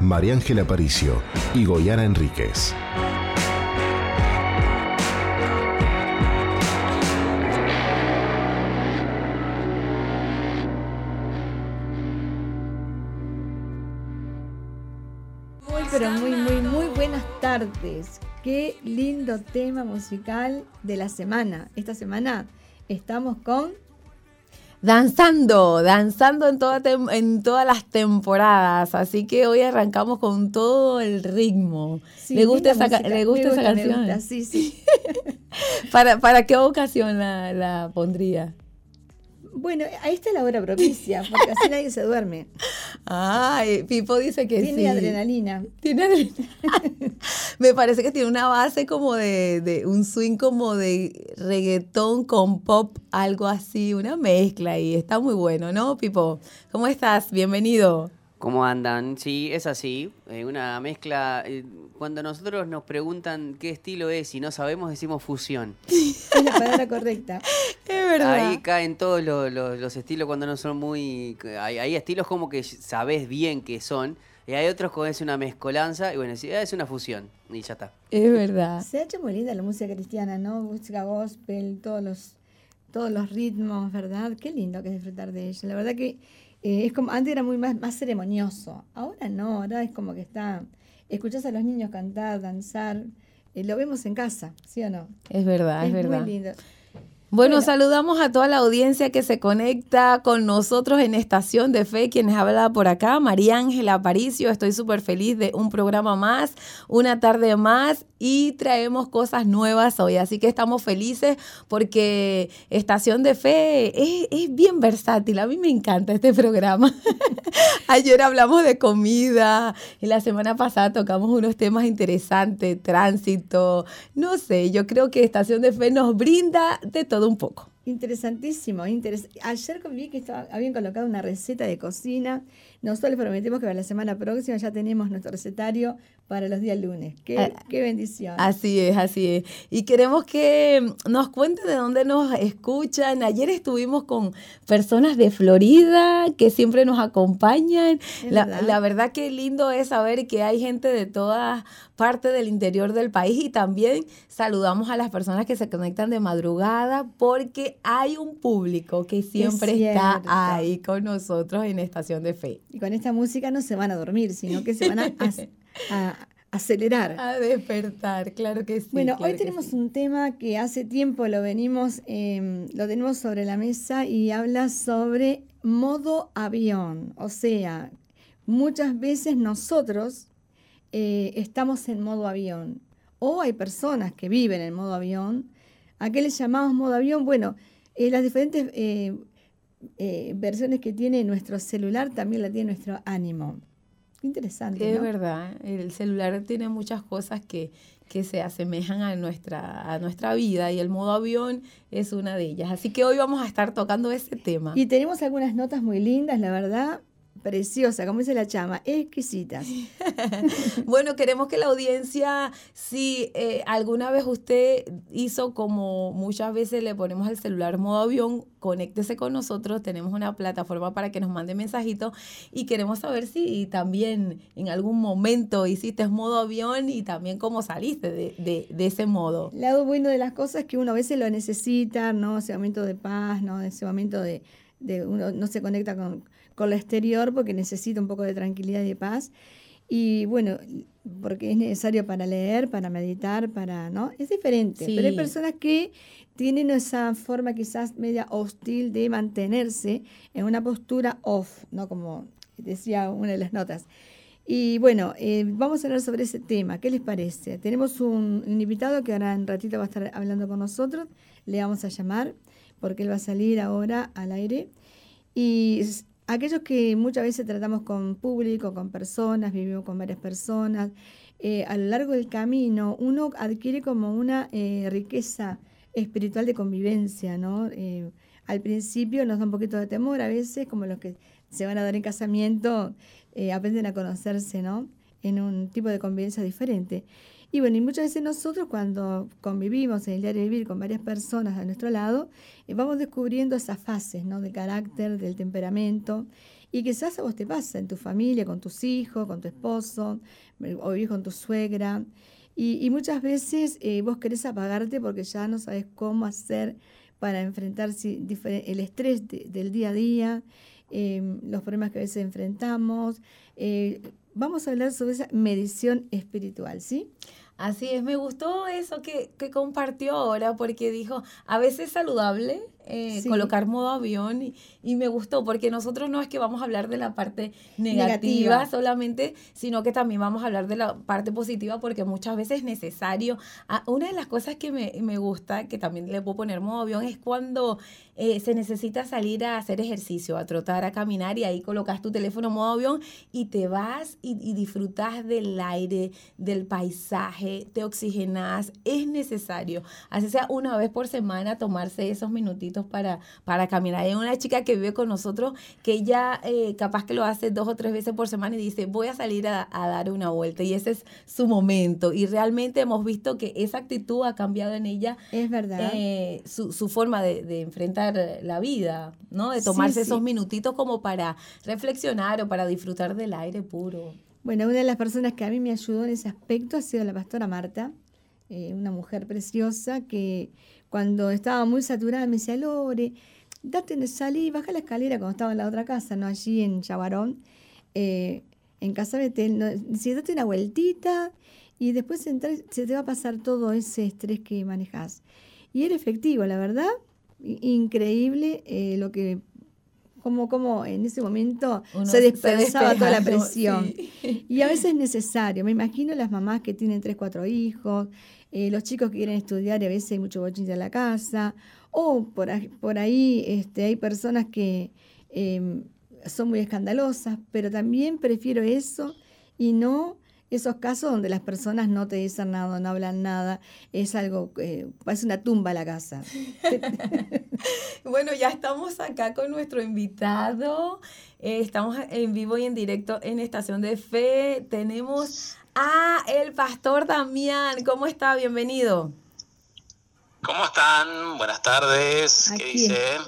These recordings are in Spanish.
María Ángela Aparicio y Goyana Enríquez. Muy, muy, muy, muy buenas tardes. Qué lindo tema musical de la semana. Esta semana estamos con danzando, danzando en, toda en todas las temporadas. Así que hoy arrancamos con todo el ritmo. ¿Le gusta esa, ¿le gusta esa canción? sí, sí. ¿Para, ¿Para qué ocasión la, la pondría? Bueno, ahí está la hora propicia, porque así nadie se duerme. Ay, Pipo dice que tiene sí. Adrenalina. Tiene adrenalina. Me parece que tiene una base como de, de, un swing como de reggaetón con pop, algo así, una mezcla y está muy bueno, ¿no, Pipo? ¿Cómo estás? Bienvenido. ¿Cómo andan? Sí, es así, eh, una mezcla. Eh, cuando nosotros nos preguntan qué estilo es y no sabemos, decimos fusión. Es la palabra correcta. Es verdad. Ahí caen todos los, los, los estilos cuando no son muy... Hay, hay, estilos como que sabes bien qué son y hay otros como es una mezcolanza y bueno, es una fusión y ya está. Es verdad. Se ha hecho muy linda la música cristiana, ¿no? Música gospel, todos los, todos los ritmos, ¿verdad? Qué lindo que es disfrutar de ella. La verdad que eh, es como, antes era muy más, más ceremonioso, ahora no, ahora es como que está, escuchás a los niños cantar, danzar, eh, lo vemos en casa, ¿sí o no? Es verdad, es, es verdad. Muy lindo. Bueno, bueno, saludamos a toda la audiencia que se conecta con nosotros en Estación de Fe, quienes habla por acá, María Ángela Aparicio, estoy súper feliz de un programa más, una tarde más y traemos cosas nuevas hoy, así que estamos felices porque Estación de Fe es, es bien versátil, a mí me encanta este programa. Ayer hablamos de comida y la semana pasada tocamos unos temas interesantes, tránsito, no sé, yo creo que Estación de Fe nos brinda de todo un poco. Interesantísimo. Interes Ayer vi que habían colocado una receta de cocina. Nosotros les prometimos que para la semana próxima ya tenemos nuestro recetario para los días lunes. Qué, ah, qué bendición. Así es, así es. Y queremos que nos cuenten de dónde nos escuchan. Ayer estuvimos con personas de Florida que siempre nos acompañan. La verdad. la verdad que lindo es saber que hay gente de todas partes del interior del país y también saludamos a las personas que se conectan de madrugada porque hay un público que siempre está ahí con nosotros en Estación de Fe. Y con esta música no se van a dormir, sino que se van a, a, acelerar. A despertar, claro que sí. Bueno, claro hoy tenemos sí. un tema que hace tiempo lo venimos, eh, lo tenemos sobre la mesa y habla sobre modo avión. O sea, muchas veces nosotros eh, estamos en modo avión. O hay personas que viven en modo avión. ¿A qué les llamamos modo avión? Bueno, eh, las diferentes eh, versiones que tiene nuestro celular también la tiene nuestro ánimo. Interesante. Es ¿no? verdad, el celular tiene muchas cosas que, que se asemejan a nuestra, a nuestra vida y el modo avión es una de ellas. Así que hoy vamos a estar tocando ese tema. Y tenemos algunas notas muy lindas, la verdad preciosa, como dice la chama, exquisitas. bueno, queremos que la audiencia, si eh, alguna vez usted hizo como muchas veces le ponemos el celular modo avión, conéctese con nosotros, tenemos una plataforma para que nos mande mensajitos y queremos saber si también en algún momento hiciste modo avión y también cómo saliste de, de, de ese modo. El lado bueno de las cosas es que uno a veces lo necesita, ¿no? Ese momento de paz, ¿no? Ese momento de, de uno no se conecta con con lo exterior porque necesita un poco de tranquilidad y de paz. Y bueno, porque es necesario para leer, para meditar, para, ¿no? Es diferente. Sí. Pero hay personas que tienen esa forma quizás media hostil de mantenerse en una postura off, ¿no? Como decía una de las notas. Y bueno, eh, vamos a hablar sobre ese tema. ¿Qué les parece? Tenemos un, un invitado que ahora en ratito va a estar hablando con nosotros. Le vamos a llamar porque él va a salir ahora al aire. Y aquellos que muchas veces tratamos con público, con personas, vivimos con varias personas, eh, a lo largo del camino uno adquiere como una eh, riqueza espiritual de convivencia, ¿no? Eh, al principio nos da un poquito de temor, a veces, como los que se van a dar en casamiento, aprenden a conocerse, ¿no? En un tipo de convivencia diferente. Y bueno, y muchas veces nosotros cuando convivimos en el diario vivir con varias personas a nuestro lado, vamos descubriendo esas fases, ¿no? Del carácter, del temperamento, y quizás a vos te pasa en tu familia, con tus hijos, con tu esposo, o vivís con tu suegra. Y, muchas veces eh, vos querés apagarte porque ya no sabes cómo hacer para enfrentar el estrés del día a día, em, los problemas que a veces enfrentamos. Eh, vamos a hablar sobre esa medición espiritual, ¿sí? Así es, me gustó eso que, que compartió ahora porque dijo, a veces es saludable eh, colocar modo avión y, me gustó porque nosotros no es que vamos a hablar de la parte negativa, solamente, sino que también vamos a hablar de la parte positiva porque muchas veces es necesario. Ah, una de las cosas que me, me, gusta, que también le puedo poner modo avión, es cuando eh, se necesita salir a hacer ejercicio, a trotar, a caminar y ahí colocas tu teléfono modo avión y te vas y, y disfrutas del aire, del paisaje, te oxigenas. Es necesario, así sea una vez por semana, tomarse esos minutitos para, para caminar. Hay una chica que vive con nosotros que ella eh, capaz que lo hace dos o tres veces por semana y dice, voy a salir a, dar una vuelta y ese es su momento. Y realmente hemos visto que esa actitud ha cambiado en ella. Es verdad. Eh, su, su, forma de, de, enfrentar la vida, ¿no? De tomarse esos minutitos como para reflexionar o para disfrutar del aire puro. Bueno, una de las personas que a mí me ayudó en ese aspecto ha sido la pastora Marta, eh, una mujer preciosa que cuando estaba muy saturada me decía, Lore, date, salí, baja la escalera cuando estaba en la otra casa, ¿no? Allí en Chavarón, eh, en Casa Betel, ¿no? date una vueltita y después se te va a pasar todo ese estrés que manejas. Y era efectivo, la verdad, increíble eh, lo que como, como en ese momento se dispersaba toda la presión. Y a veces es necesario. Me imagino las mamás que tienen tres, cuatro hijos, eh, los chicos quieren estudiar y a veces hay mucho bochinche en la casa, o por, por ahí este, hay personas que em, son muy escandalosas, pero también prefiero eso y no esos casos donde las personas no te dicen nada, no hablan nada, es algo, eh, parece una tumba la casa. bueno, ya estamos acá con nuestro invitado, eh, estamos en vivo y en directo en Estación de Fe, tenemos Ah, el pastor Damián, ¿cómo está? Bienvenido. ¿Cómo están? Buenas tardes. ¿Qué dice?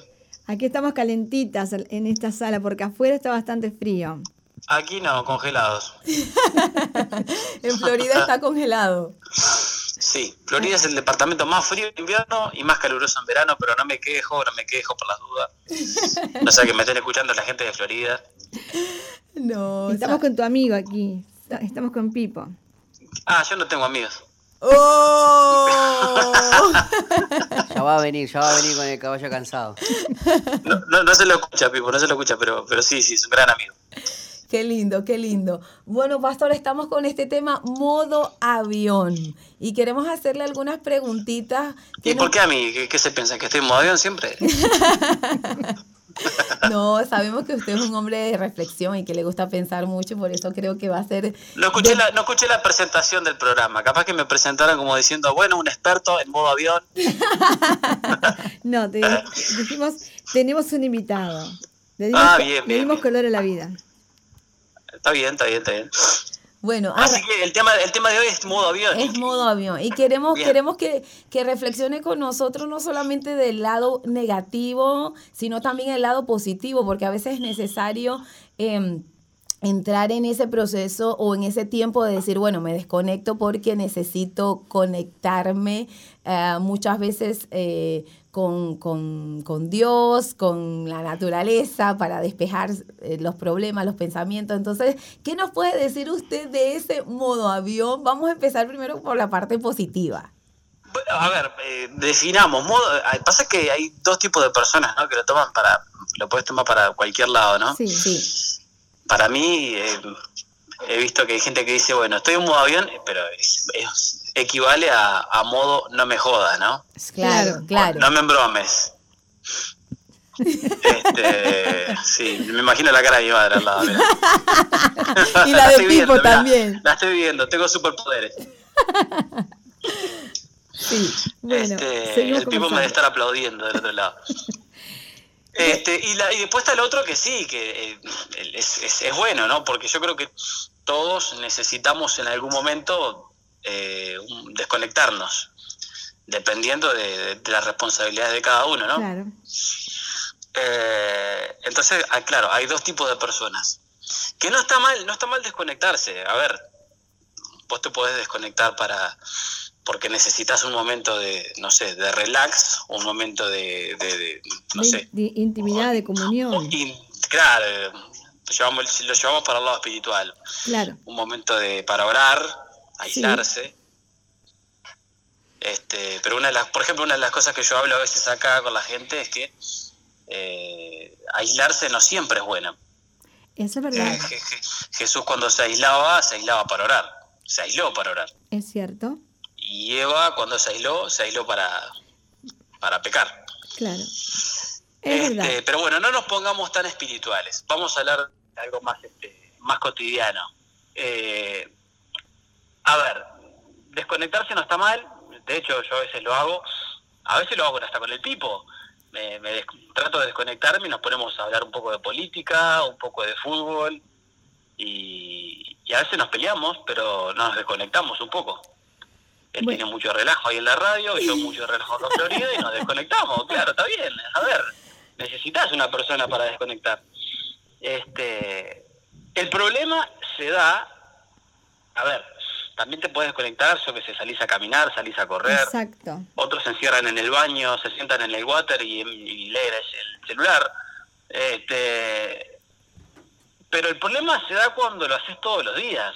Aquí estamos calentitas en esta sala porque afuera está bastante frío. Aquí no, congelados. en Florida está congelado. Sí, Florida es el departamento más frío en invierno y más caluroso en verano, pero no me quejo, no me quejo por las dudas. No sé que me estén escuchando la gente de Florida. No. Estamos con tu amigo aquí. Estamos con Pipo. Ah, yo no tengo amigos. ¡Oh! ya va a venir, ya va a venir con el caballo cansado. No, no, se lo escucha, Pipo, no se lo escucha, pero, pero sí, sí, es un gran amigo. Qué lindo, qué lindo. Bueno, Pastor, estamos con este tema modo avión y queremos hacerle algunas preguntitas. ¿Y por qué a mí? ¿Qué, se piensa? ¿Que estoy en modo avión siempre? No, sabemos que usted es un hombre de reflexión y que le gusta pensar mucho, por eso creo que va a ser... No escuché, la, no escuché la presentación del programa, capaz que me presentaran como diciendo, bueno, un experto en modo avión. no, te dijimos, tenemos un invitado. Le dimos, ah, bien, le dimos color a la vida. Está bien, está bien, está bien. Bueno, así que el tema, el tema de hoy es modo avión. Es modo avión. Y queremos, queremos que, que, reflexione con nosotros no solamente del lado negativo, sino también el lado positivo, porque a veces es necesario em, entrar en ese proceso o en ese tiempo de decir, bueno, me desconecto porque necesito conectarme. Eh, muchas veces eh, con, con, con, Dios, con la naturaleza, para despejar eh, los problemas, los pensamientos. Entonces, ¿qué nos puede decir usted de ese modo avión? Vamos a empezar primero por la parte positiva. A ver, eh, definamos. Modo, pasa que hay dos tipos de personas ¿no? que lo toman para, lo puedes tomar para cualquier lado, ¿no? Sí, sí. Para mí, eh, he visto que hay gente que dice, bueno, estoy en modo avión, pero es, equivale a, modo no me jodas, ¿no? Claro, claro. No me embromes. Este, sí, me imagino la cara de mi madre al lado. mirá. Y la de estoy viendo, Pipo mirá, también. La estoy viendo, tengo superpoderes. Sí, bueno, Este, el Pipo me debe estar aplaudiendo del otro lado. Este, y, la- y después está el otro que sí, que eh, es, es- es bueno, ¿no? Porque yo creo que todos necesitamos en algún momento eh, desconectarnos, dependiendo de, de las responsabilidades de cada uno, ¿no? Claro, Eh, entonces, ah, claro, hay dos tipos de personas. Que no está mal, no está mal desconectarse. A ver, vos te podés desconectar para porque necesitas un momento de, no sé, de relax, un momento de, de- de, no de, sé, de intimidad, de comunión. in- claro, lo llevamos, lo llevamos para el lado espiritual. Claro, Un momento de para orar, aislarse. Este, pero una de las, por ejemplo, una de las cosas que yo hablo a veces acá con la gente es que eh, aislarse no siempre es bueno. eso es verdad, Eh, Je- Je- Jesús cuando se aislaba, se aislaba para orar. Se aisló para orar. es cierto, Y Eva cuando se aisló, se aisló para, para pecar. claro. Es Este, verdad, pero bueno, no nos pongamos tan espirituales. Vamos a hablar de algo más, este, más cotidiano. Eh, a ver, desconectarse no está mal. De hecho, yo a veces lo hago. A veces lo hago hasta con el pipo. Me, me trato de desconectarme y nos ponemos a hablar un poco de política, un poco de fútbol. Y, y a veces nos peleamos, pero nos desconectamos un poco. Él Bueno. tiene mucho relajo ahí en la radio, y yo mucho relajo con Florida y nos desconectamos. Claro, está bien. A ver, necesitas una persona para desconectar. Este, el problema se da, a ver, también te puedes desconectar, yo que sé, salís a caminar, salís a correr, exacto, otros se encierran en el baño, se sientan en el water y, y leen el celular. Este, pero el problema se da cuando lo haces todos los días.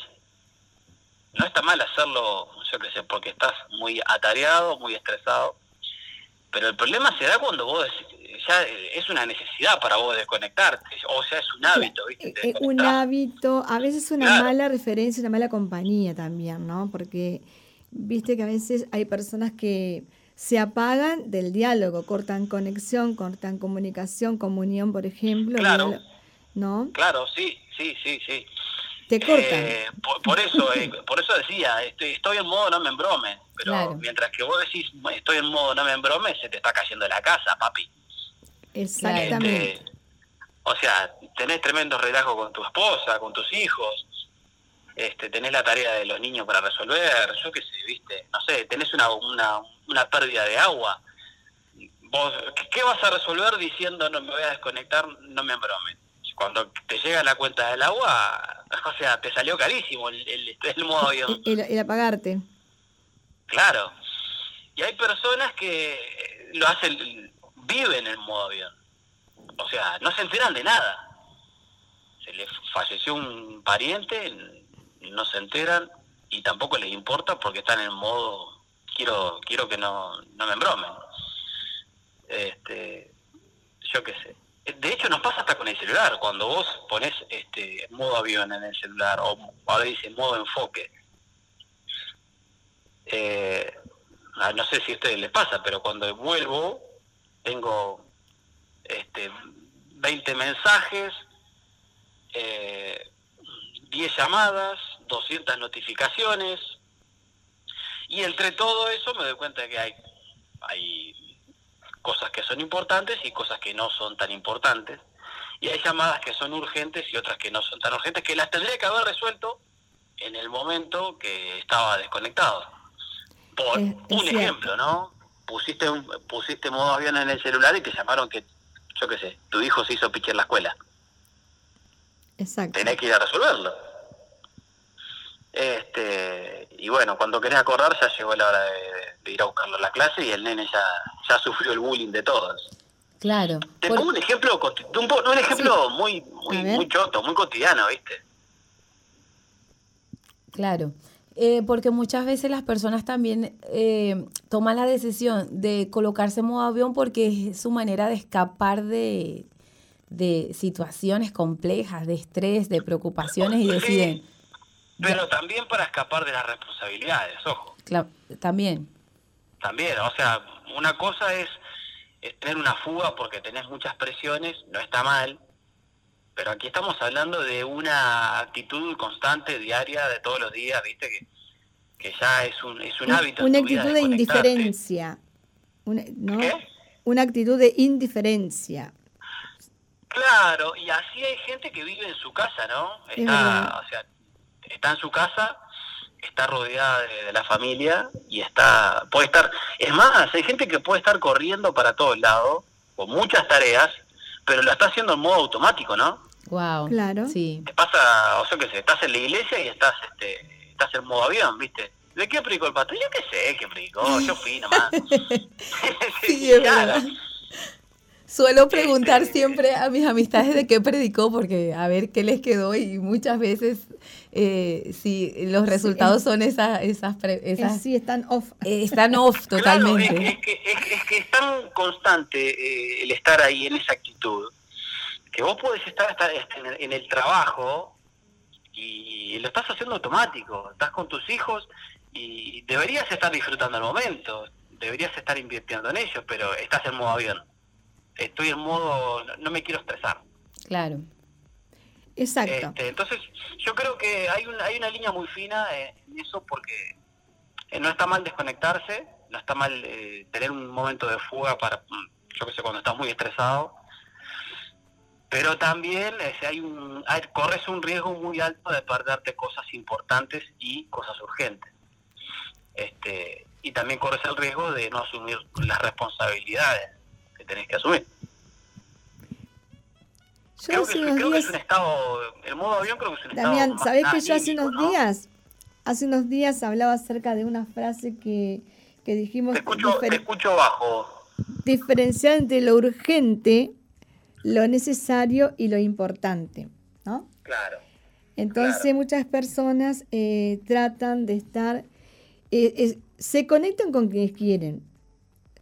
No está mal hacerlo, yo qué sé, porque estás muy atareado, muy estresado. Pero el problema se da cuando vos ya es una necesidad para vos desconectarte, o sea, es un hábito, ¿viste? Eh, un hábito, a veces una Claro. mala referencia, una mala compañía también, ¿no? Porque viste que a veces hay personas que se apagan del diálogo, cortan conexión, cortan comunicación, comunión, por ejemplo, Claro. ¿no? Claro, sí, sí, sí, sí. Te cortan. Eh, por, por eso eh, por eso decía, estoy, estoy en modo no me embrome, pero Claro. mientras que vos decís estoy en modo no me embrome, se te está cayendo la casa, papi. Exactamente. Este, o sea, tenés tremendo relajo con tu esposa, con tus hijos, este, tenés la tarea de los niños para resolver, yo qué sé, viste, no sé, tenés una, una, una pérdida de agua. Vos, ¿qué- ¿Qué vas a resolver diciendo no me voy a desconectar, no me embromen? Cuando te llega la cuenta del agua, o sea, te salió carísimo el, el, el modo avión. El, el apagarte. Claro. Y hay personas que lo hacen, viven en modo avión. O sea, no se enteran de nada. Se les falleció un pariente, no se enteran y tampoco les importa porque están en modo quiero quiero que no, no me embromen. Este, yo qué sé. De hecho nos pasa hasta con el celular, cuando vos pones este modo avión en el celular o ahora dice modo enfoque. Eh, ah, no sé si a ustedes les pasa, pero cuando vuelvo tengo este 20 mensajes, eh, 10 llamadas, 200 notificaciones y entre todo eso me doy cuenta que hay hay cosas que son importantes y cosas que no son tan importantes y hay llamadas que son urgentes y otras que no son tan urgentes que las tendría que haber resuelto en el momento que estaba desconectado. Por Es- es un cierto. ejemplo, ¿no? Pusiste un, pusiste modo avión en el celular y te llamaron que, yo qué sé, tu hijo se hizo pique en la escuela. Exacto. Tenés que ir a resolverlo. Este, y bueno, cuando querés acordar ya llegó la hora de, de ir a buscarlo a la clase y el nene ya, ya sufrió el bullying de todos. Claro. Te Por- pongo un ejemplo, un, ejemplo muy, muy, muy choto, muy cotidiano, ¿viste? Claro, eh, porque muchas veces las personas también eh, toman la decisión de colocarse en modo avión porque es su manera de escapar de, de situaciones complejas, de estrés, de preocupaciones y deciden, Pero también para escapar de las responsabilidades, ojo. también, También, o sea, una cosa es es tener una fuga porque tenés muchas presiones, no está mal, pero aquí estamos hablando de una actitud constante, diaria, de todos los días, viste, que, que ya es un, es un hábito. Una actitud de indiferencia. Una, ¿no? Una actitud de indiferencia. Claro, y así hay gente que vive en su casa, ¿no? Está, o sea, está en su casa, está rodeada de, la familia y está, puede estar, es más, hay gente que puede estar corriendo para todos lados, con muchas tareas, pero lo está haciendo en modo automático, ¿no? Wow. Claro. Sí. Te pasa, o sea, que sé, estás en la iglesia y estás, este, estás en modo avión, ¿viste? ¿De qué predicó el pastor? Yo qué sé qué predicó, yo fui nomás. sí, es verdad. Suelo preguntar siempre a mis amistades de qué predicó, porque a ver qué les quedó y muchas veces eh, si los resultados son esas... esas, esas sí, están off. Eh, están off totalmente. es, que, es, que, es, tan constante eh, el estar ahí en esa actitud, que vos podés estar, estar en, el, trabajo y lo estás haciendo automático, estás con tus hijos y deberías estar disfrutando el momento, deberías estar invirtiendo en ellos, pero estás en modo avión estoy en modo, no me quiero estresar. Claro. Exacto. Este, entonces, yo creo que hay, una hay una línea muy fina en eso porque eh, no está mal desconectarse, no está mal eh, tener un momento de fuga para, mm, yo que sé, cuando estás muy estresado, pero también eh, hay un, hay, corres un riesgo muy alto de perderte cosas importantes y cosas urgentes. Este, y también corres el riesgo de no asumir las responsabilidades tenés que asumir. Yo creo, que, creo que, es un estado, el modo avión creo que es un Damián, ¿sabés que yo hace unos días, hace unos días hablaba acerca de una frase que, que dijimos... Te escucho, te escucho bajo. Diferenciar entre lo urgente, lo necesario y lo importante, ¿no? Claro. Entonces muchas personas eh, tratan de estar, eh, se conectan con quienes quieren,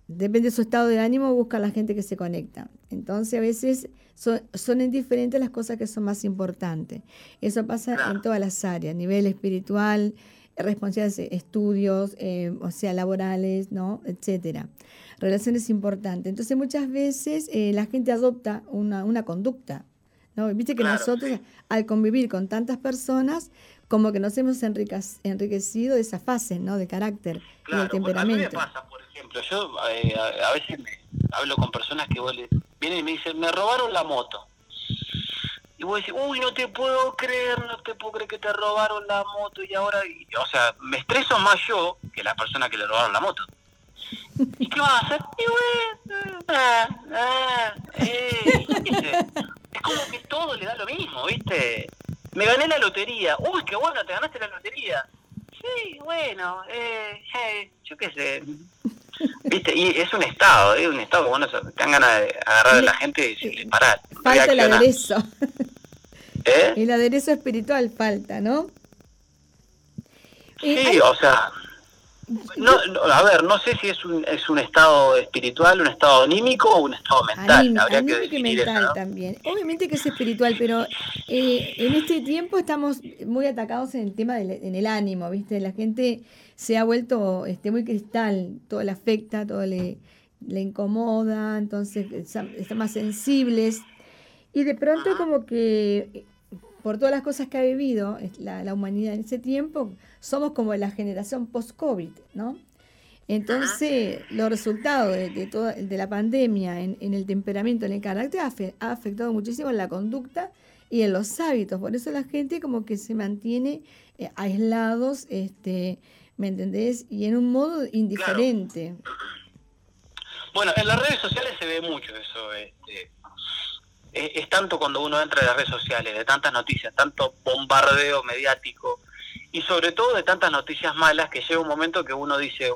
depende de su estado de ánimo, busca a la gente que se conecta. Entonces, a veces son, indiferentes las cosas que son más importantes. Eso pasa en todas las áreas, a nivel espiritual, responsabilidades, estudios, eh, o sea, laborales, ¿no? etcétera. Relaciones importantes. Entonces, muchas veces eh, la gente adopta una, una conducta. ¿No? Viste que nosotros, al convivir con tantas personas, como que nos hemos enriquecido de esa fase, ¿no? De carácter y de temperamento ejemplo, yo eh, a, veces me hablo con personas que vienen y me dicen, me robaron la moto. Y vos decís, uy, no te puedo creer, no te puedo creer que te robaron la moto y ahora, o sea, me estreso más yo que la persona que le robaron la moto. ¿Y qué vas a hacer? Y ah, ah, eh, es como que todo le da lo mismo, ¿viste? Me gané la lotería. Uy, qué bueno, te ganaste la lotería. Sí, bueno, eh, eh yo qué sé. ¿Viste? Y es un estado, es un estado que bueno, te dan ganas de agarrar a la gente y parar. Falta el aderezo. ¿Eh? El aderezo espiritual falta, ¿no? Sí, o sea, no, a ver, no sé si es un, es un estado espiritual, un estado anímico o un estado mental. Habría que mental también. Obviamente que es espiritual, pero eh, en este tiempo estamos muy atacados en el tema del en el ánimo, ¿viste? La gente se ha vuelto este, muy cristal, todo le afecta, todo le, le incomoda, entonces están más sensibles. Y de pronto como que por todas las cosas que ha vivido la, la humanidad en ese tiempo, somos como la generación post-COVID, ¿no? Entonces, los resultados de, de, toda, de la pandemia en, en, el temperamento, en el carácter, ha, afectado muchísimo en la conducta y en los hábitos. Por eso la gente como que se mantiene eh, aislados, este, ¿me entendés? Y en un modo indiferente. Bueno, en las redes sociales se ve mucho eso. Este, es, tanto cuando uno entra en las redes sociales, de tantas noticias, tanto bombardeo mediático y sobre todo de tantas noticias malas que llega un momento que uno dice,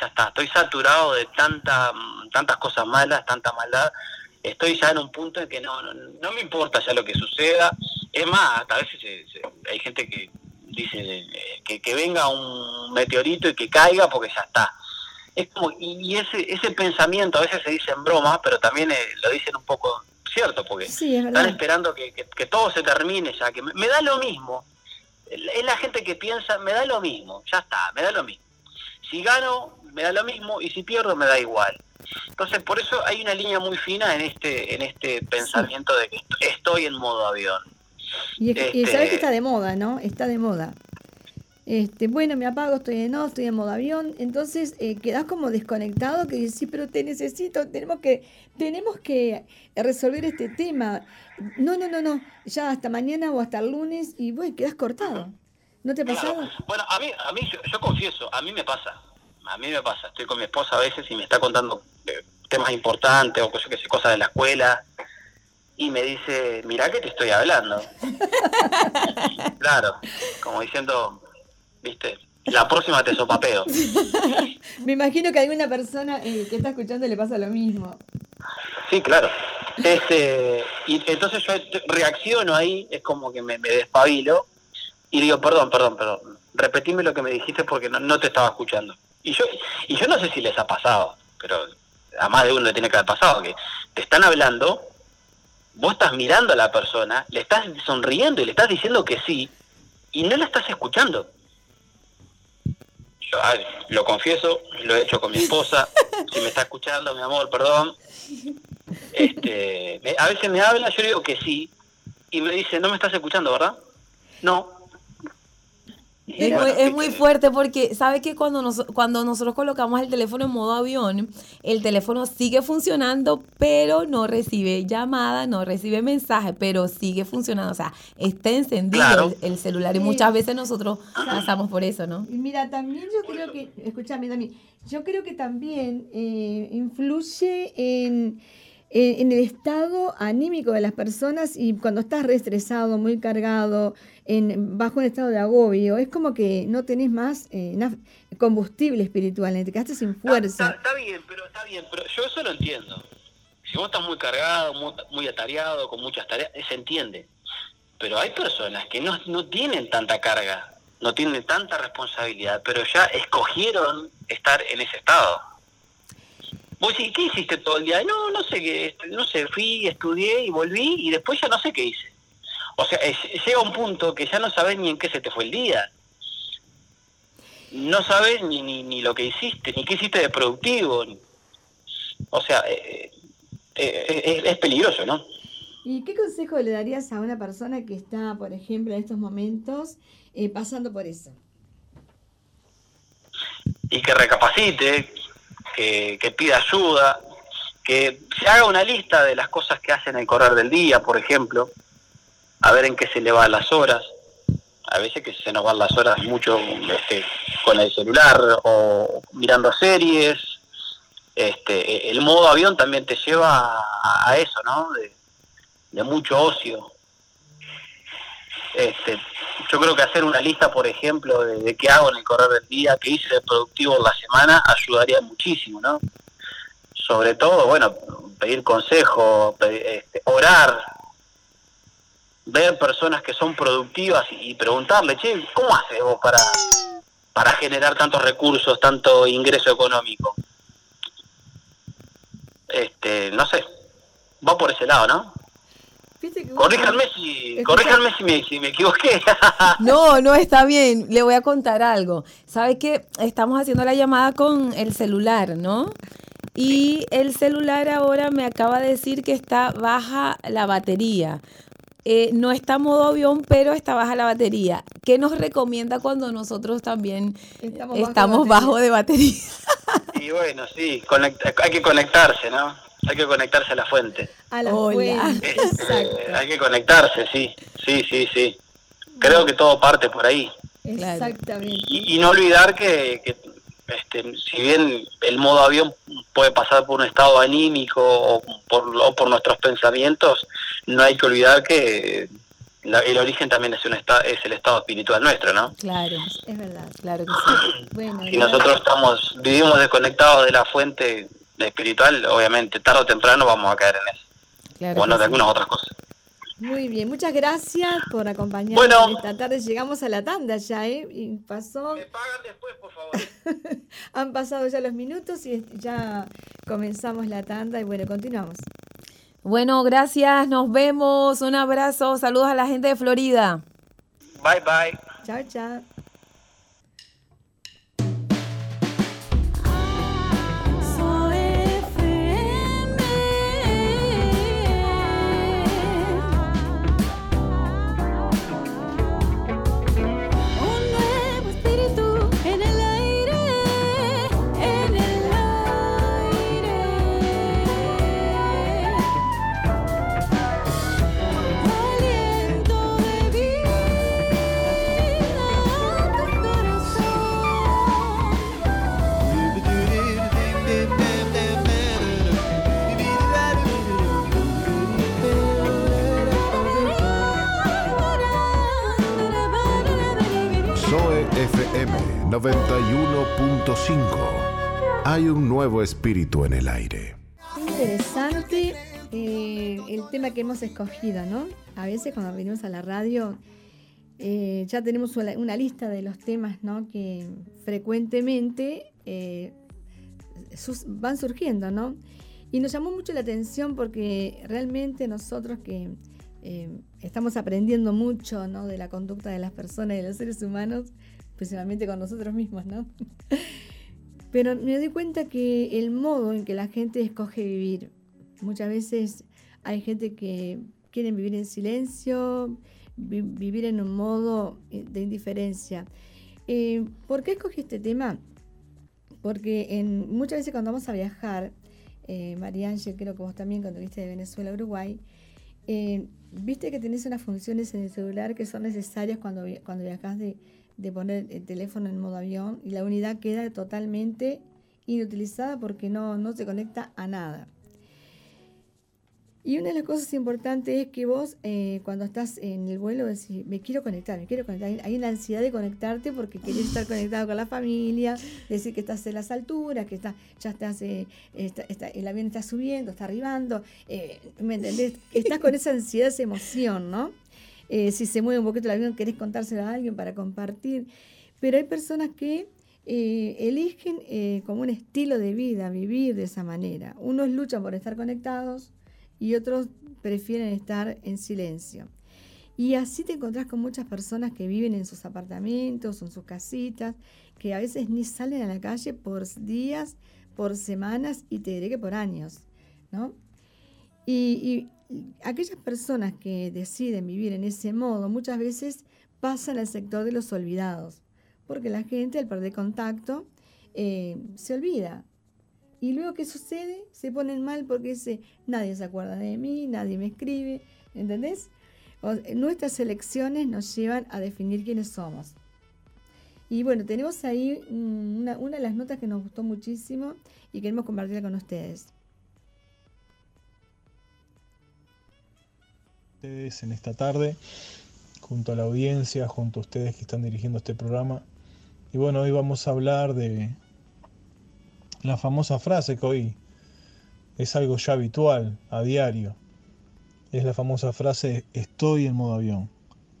ya está, estoy saturado de tanta, tantas cosas malas, tanta maldad, estoy ya en un punto en que no, no, me importa ya lo que suceda. Es más, a veces hay gente que dice eh, que, que venga un meteorito y que caiga porque ya está es como, y ese, ese pensamiento a veces se dice en broma, pero también eh, lo dicen un poco cierto, porque están esperando que, todo se termine ya, que me, da lo mismo. Es la gente que piensa, me da lo mismo, ya está, me da lo mismo. Si gano, me da lo mismo, y si pierdo, me da igual. Entonces, por eso hay una línea muy fina en este en este pensamiento de que est- estoy en modo avión. Y, es- y Este- sabes que está de moda, ¿no? Está de moda. Este, bueno, me apago, estoy en no, estoy en modo avión, entonces eh, quedás como desconectado que dices, sí, pero te necesito, tenemos que, tenemos que resolver este tema. No, no, no, no, ya hasta mañana o hasta el lunes y bueno, quedás cortado. ¿No te ha pasado? Claro. Bueno, a mí, a mí yo, yo confieso, a mí me pasa. A mí me pasa. Estoy con mi esposa a veces y me está contando eh, temas importantes o cosas que sé, cosas de la escuela y me dice, mirá que te estoy hablando. claro, como diciendo, viste, la próxima te sopapeo. Me imagino que a alguna persona eh, que está escuchando le pasa lo mismo. Sí, claro. Este, y entonces yo reacciono ahí, es como que me, me despabilo y digo, perdón, perdón, perdón, repetime lo que me dijiste porque no, no te estaba escuchando. Y yo, y yo no sé si les ha pasado, pero a más de uno le tiene que haber pasado, que te están hablando, vos estás mirando a la persona, le estás sonriendo y le estás diciendo que sí, y no la estás escuchando. Lo confieso, lo he hecho con mi esposa, si me está escuchando, mi amor, perdón, este, a veces me habla, yo digo que sí, y me dice, no me estás escuchando, ¿verdad? No. Es muy, es muy fuerte porque, ¿sabe que cuando, nos, cuando nosotros colocamos el teléfono en modo avión, el teléfono sigue funcionando, pero no recibe llamada, no recibe mensaje, pero sigue funcionando? O sea, está encendido Claro. el, el celular y muchas veces nosotros pasamos por eso, ¿no? Y Mira, también yo creo que, escúchame, Dami, yo creo que también eh, influye en, en, en el estado anímico de las personas y cuando estás reestresado, muy cargado, en, bajo un estado de agobio, es como que no tenés más eh, combustible espiritual, te quedaste sin Está, fuerza. está bien, pero está bien, pero yo eso lo entiendo. Si vos estás muy cargado, muy, muy atareado, con muchas tareas, se entiende. Pero hay personas que no, no tienen tanta carga, no tienen tanta responsabilidad, pero ya escogieron estar en ese estado. Vos decís, ¿qué hiciste todo el día? No, no sé qué, no sé, fui, estudié y volví y después ya no sé qué hice. O sea, es- llega un punto que ya no sabes ni en qué se te fue el día. No sabes ni, ni, ni lo que hiciste, ni qué hiciste de productivo. O sea, eh, eh, es, es peligroso, ¿no? ¿Y qué consejo le darías a una persona que está, por ejemplo, en estos momentos eh, pasando por eso? y que recapacite, que, que pida ayuda, que se haga una lista de las cosas que hace en el correr del día, por ejemplo, a ver en qué se le van las horas. A veces que se nos van las horas mucho este, con el celular o mirando series. Este, el modo avión también te lleva a, eso, ¿no? De, mucho ocio. Este, yo creo que hacer una lista, por ejemplo, de, qué hago en el correr del día, qué hice de productivo en la semana, ayudaría muchísimo, ¿no? Sobre todo, bueno, pedir consejo, pe- este, orar, ver personas que son productivas y, preguntarle, che, ¿cómo haces vos para, para generar tantos recursos, tanto ingreso económico? Este, no sé, va por ese lado, ¿no? Corríjanme si, corríjanme si me, si me equivoqué. No, no está bien. Le voy a contar algo. ¿Sabe que estamos haciendo la llamada con el celular, no? Y el celular ahora me acaba de decir que está baja la batería. Eh, no está modo avión, pero está baja la batería. ¿Qué nos recomienda cuando nosotros también Estamos bajo estamos batería. bajo de batería? y bueno, sí, conecta- hay que conectarse, ¿no? Hay que conectarse a la fuente. A la Hola. fuente, exacto. hay que conectarse, sí, sí, sí, sí. Creo que todo parte por ahí. Exactamente. Y, y no olvidar que, que, este, si bien el modo avión puede pasar por un estado anímico o por, o por nuestros pensamientos, no hay que olvidar que la- el origen también es, un esta- es el estado espiritual nuestro, ¿no? Claro, Es verdad. claro que sí. Bueno, Si nosotros estamos vivimos desconectados de la fuente espiritual, obviamente tarde o temprano vamos a caer en eso. Claro Bueno, de sí. algunas otras cosas. Muy bien, muchas gracias por acompañarnos Bueno. esta tarde. Llegamos a la tanda ya, ¿eh? Y pasó, pagan después, por favor. han pasado ya los minutos y ya comenzamos la tanda y bueno, continuamos. Bueno, gracias, nos vemos, un abrazo, saludos a la gente de Florida. Bye, bye. Chao, chao. 91.5. Hay un nuevo espíritu en el aire. Interesante eh, el tema que hemos escogido, ¿no? A veces cuando venimos a la radio eh, ya tenemos una, lista de los temas ¿no? que frecuentemente eh, van surgiendo, ¿no? Y nos llamó mucho la atención porque realmente nosotros que estamos aprendiendo mucho ¿no? de la conducta de las personas y de los seres humanos, principalmente con nosotros mismos, ¿no? Pero me doy cuenta que el modo en que la gente escoge vivir, muchas veces hay gente que quiere vivir en silencio, vivir en un modo eh, de indiferencia. Eh, ¿Por qué escogí este tema? Porque muchas veces cuando vamos a viajar, eh, María Ángel, creo que vos también cuando viste de Venezuela a Uruguay, eh, viste que tenés unas funciones en el celular que son necesarias cuando, cuando viajas de, de poner el teléfono en modo avión y la unidad queda totalmente inutilizada porque no, no se conecta a nada. Y una de las cosas importantes es que vos eh, cuando estás en el vuelo decís, me quiero conectar, me quiero conectar. Hay una ansiedad de conectarte porque querés estar conectado con la familia, decir que estás en las alturas, que está, ya estás, eh, el avión está subiendo, está arribando, eh, ¿me entendés? Estás con esa ansiedad, esa emoción, ¿no? Si se mueve un poquito el avión, querés contárselo a alguien para compartir. Pero hay personas que eligen como un estilo de vida, vivir de esa manera. Unos luchan por estar conectados, y otros prefieren estar en silencio. Y así te encontrás con muchas personas que viven en sus apartamentos en sus casitas, que a veces ni salen a la calle por días, por semanas y te diré que por años, ¿no? Y, aquellas personas que deciden vivir en ese modo muchas veces pasan al sector de los olvidados, porque la gente al perder contacto eh, se olvida, y luego, ¿qué sucede? Se ponen mal porque dice, nadie se acuerda de mí, nadie me escribe, ¿entendés? nuestras elecciones nos llevan a definir quiénes somos. Y bueno, tenemos ahí una, una de las notas que nos gustó muchísimo y queremos compartirla con ustedes. En esta tarde, junto a la audiencia, junto a ustedes que están dirigiendo este programa. Y bueno, hoy vamos a hablar de la famosa frase que hoy es algo ya habitual, a diario. Es la famosa frase estoy en modo avión.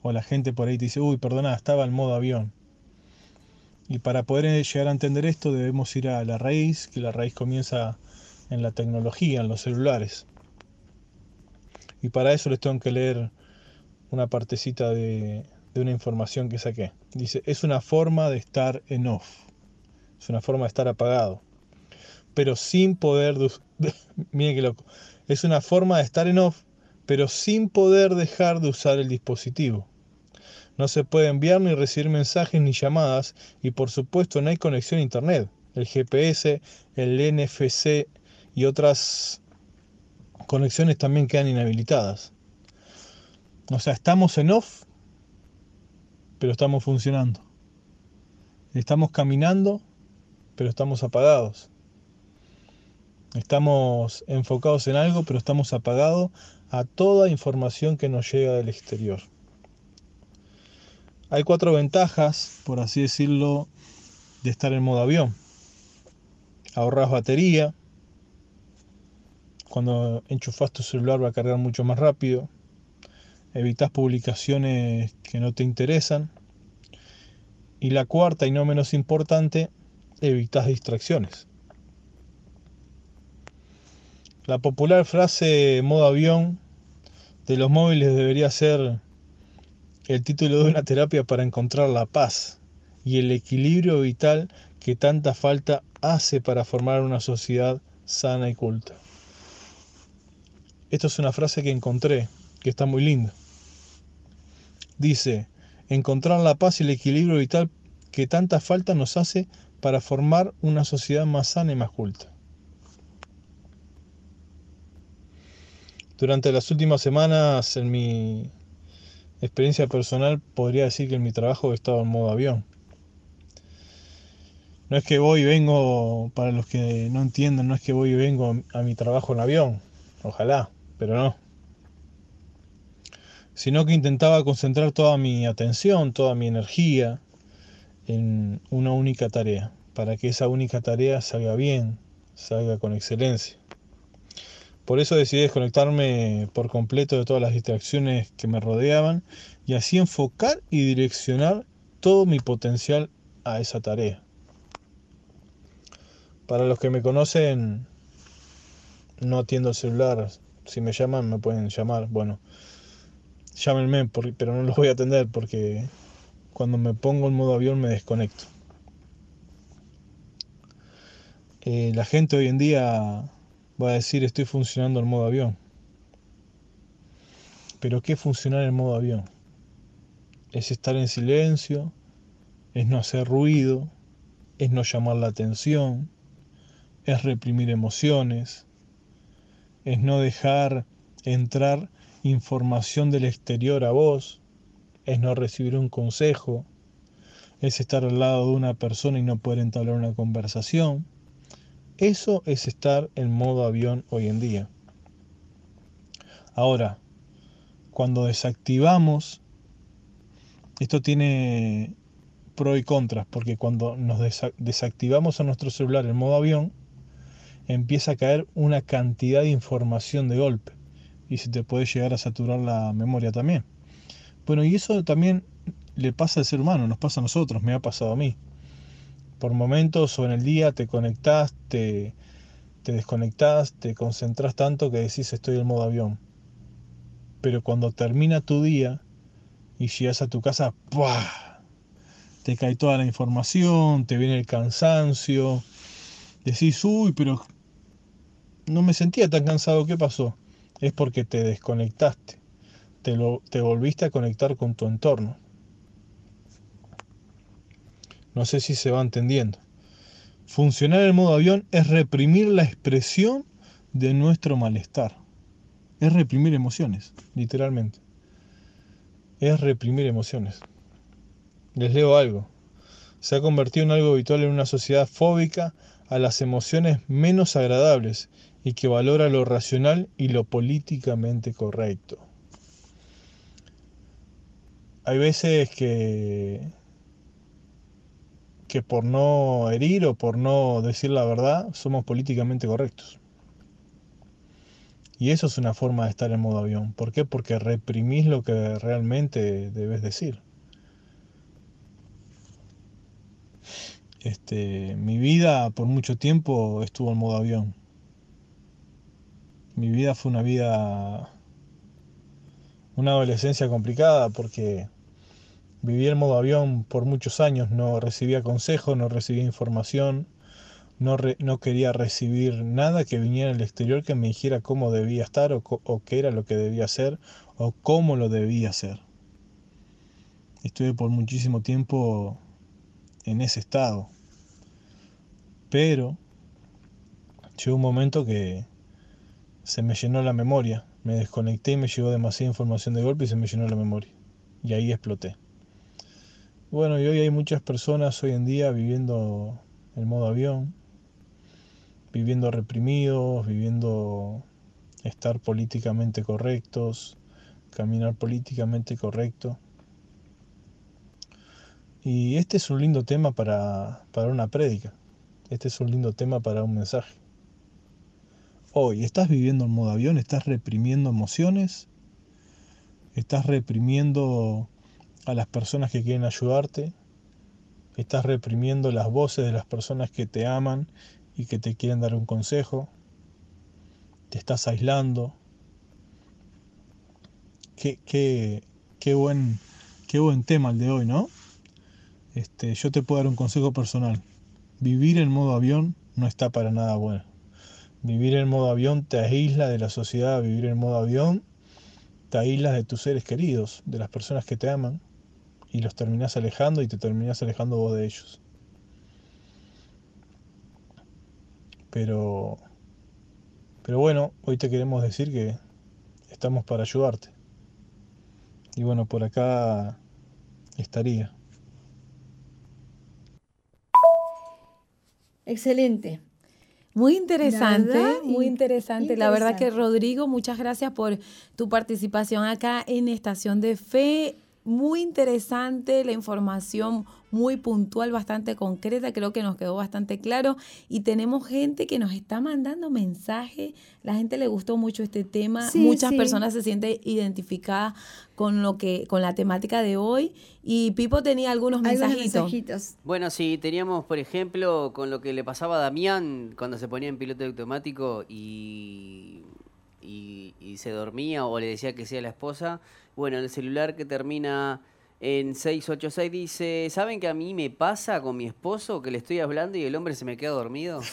O la gente por ahí te dice, uy, perdona, estaba en modo avión. Y para poder llegar a entender esto debemos ir a la raíz, que la raíz comienza en la tecnología, en los celulares. Y para eso les tengo que leer una partecita de, de una información que saqué. Dice, es una forma de estar en off. Es una forma de estar apagado pero sin poder, mire qué loco, es una forma de estar en off, pero sin poder dejar de usar el dispositivo. No se puede enviar ni recibir mensajes ni llamadas y por supuesto no hay conexión a internet. El GPS, el NFC y otras conexiones también quedan inhabilitadas. O sea, estamos en off, pero estamos funcionando. Estamos caminando, pero estamos apagados. Estamos enfocados en algo, pero estamos apagados a toda información que nos llega del exterior. Hay cuatro ventajas, por así decirlo, de estar en modo avión. Ahorras batería. Cuando enchufas tu celular va a cargar mucho más rápido. Evitas publicaciones que no te interesan. Y la cuarta y no menos importante, evitas distracciones. La popular frase modo avión de los móviles debería ser el título de una terapia para encontrar la paz y el equilibrio vital que tanta falta hace para formar una sociedad sana y culta. Esto es una frase que encontré, que está muy linda. Dice, encontrar la paz y el equilibrio vital que tanta falta nos hace para formar una sociedad más sana y más culta. Durante las últimas semanas, en mi experiencia personal, podría decir que en mi trabajo he estado en modo avión. No es que voy y vengo, para los que no entiendan, no es que voy y vengo a mi trabajo en avión, ojalá, pero no. Sino que intentaba concentrar toda mi atención, toda mi energía en una única tarea, para que esa única tarea salga bien, salga con excelencia. Por eso decidí desconectarme por completo de todas las distracciones que me rodeaban y así enfocar y direccionar todo mi potencial a esa tarea. Para los que me conocen, no atiendo el celular. Si me llaman, me pueden llamar. Bueno, llámenme, pero no los voy a atender porque cuando me pongo en modo avión me desconecto. Eh, la gente hoy en día va a decir estoy funcionando en modo avión. Pero ¿qué es funcionar en modo avión? Es estar en silencio, es no hacer ruido, es no llamar la atención, es reprimir emociones, es no dejar entrar información del exterior a vos, es no recibir un consejo, es estar al lado de una persona y no poder entablar una conversación. Eso es estar en modo avión hoy en día. Ahora, cuando desactivamos, esto tiene pro y contras, porque cuando nos desactivamos a nuestro celular en modo avión, empieza a caer una cantidad de información de golpe y se te puede llegar a saturar la memoria también. Bueno, y eso también le pasa al ser humano, nos pasa a nosotros, me ha pasado a mí. Por momentos o en el día te conectás, te, te desconectás, te concentras tanto que decís estoy en modo avión. Pero cuando termina tu día y llegas a tu casa, ¡buah! te cae toda la información, te viene el cansancio, decís, uy, pero no me sentía tan cansado, ¿qué pasó? Es porque te desconectaste, te, lo, te volviste a conectar con tu entorno. No sé si se va entendiendo. Funcionar en modo avión es reprimir la expresión de nuestro malestar. Es reprimir emociones, literalmente. Es reprimir emociones. Les leo algo. Se ha convertido en algo habitual en una sociedad fóbica a las emociones menos agradables y que valora lo racional y lo políticamente correcto. Hay veces que, que por no herir o por no decir la verdad somos políticamente correctos. Y eso es una forma de estar en modo avión. ¿Por qué? Porque reprimís lo que realmente debes decir. Este, mi vida por mucho tiempo estuvo en modo avión mi vida fue una vida, una adolescencia complicada porque viví en modo avión por muchos años, no recibía consejos, no recibía información, no, no, quería recibir nada que viniera del exterior que me dijera cómo debía estar o, o qué era lo que debía hacer o cómo lo debía hacer. Estuve por muchísimo tiempo en ese estado. Pero llegó un momento que se me llenó la memoria. Me desconecté y me llegó demasiada información de golpe y se me llenó la memoria. Y ahí exploté. Bueno, y hoy hay muchas personas hoy en día viviendo en modo avión, viviendo reprimidos, viviendo estar políticamente correctos, caminar políticamente correcto. Y este es un lindo tema para, para una prédica. Este es un lindo tema para un mensaje hoy? ¿Estás viviendo en modo avión? ¿Estás reprimiendo emociones? ¿Estás reprimiendo a las personas que quieren ayudarte? ¿Estás reprimiendo las voces de las personas que te aman y que te quieren dar un consejo? ¿Te estás aislando? Qué, qué, qué, buen, qué buen tema el de hoy, ¿no? Este, yo te puedo dar un consejo personal. Vivir en modo avión no está para nada bueno. Vivir en modo avión te aísla de la sociedad, vivir en modo avión te aíslas de tus seres queridos, de las personas que te aman, y los terminas alejando y te terminas alejando vos de ellos. Pero, pero bueno, hoy te queremos decir que estamos para ayudarte. Y bueno, por acá estaría. Excelente. Muy interesante, muy interesante. La verdad que Rodrigo, muchas gracias por tu participación acá en Estación de Fe. Muy interesante la información, muy puntual, bastante concreta, creo que nos quedó bastante claro. Y tenemos gente que nos está mandando mensajes, la gente le gustó mucho este tema, muchas personas se sienten identificadas con lo que con la temática de hoy. Y Pipo tenía algunos mensajitos. Bueno, sí, teníamos por ejemplo con lo que le pasaba a Damián cuando se ponía en piloto automático y y, se dormía o le decía que sea la esposa. Bueno, el celular que termina en 686 dice, ¿saben que a mí me pasa con mi esposo que le estoy hablando y el hombre se me queda dormido?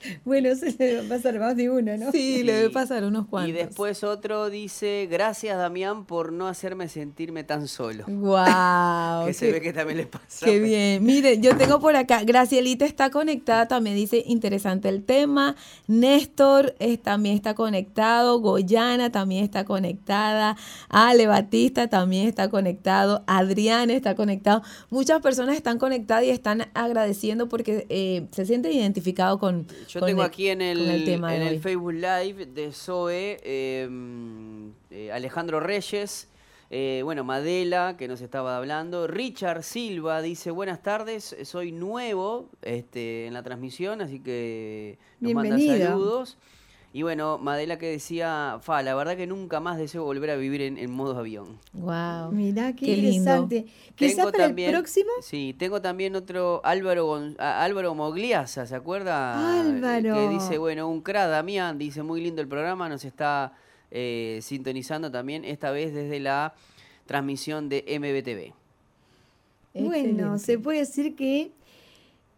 Bueno, eso le debe pasar más de uno, ¿no? Sí, le debe pasar unos cuantos. Y después otro dice, gracias Damián por no hacerme sentirme tan solo. Wow. que se ve que también le pasa. Qué bien. Mire, yo tengo por acá, Gracielita está conectada, también dice, interesante el tema. Néstor también está conectado, Goyana también está conectada, Ale Batista también está conectado, Adrián está conectado. Muchas personas están conectadas y están agradeciendo porque eh, se sienten identificados con yo tengo aquí en el, en el Facebook Live de Zoe em, eh, Alejandro Reyes, eh, bueno, Madela, que nos estaba hablando. Richard Silva dice, buenas tardes, soy nuevo este, en la transmisión, así que nos manda saludos. Y bueno, Madela que decía, Fa, la verdad que nunca más deseo volver a vivir en, modo avión. Wow. Mirá qué, interesante. Quizás para el próximo. Sí, tengo también otro Álvaro Álvaro Mogliasa, ¿se acuerda? Álvaro. Que dice, bueno, un cra Damián, dice, muy lindo el programa, nos está eh, sintonizando también, esta vez desde la transmisión de MBTV. Bueno, se puede decir que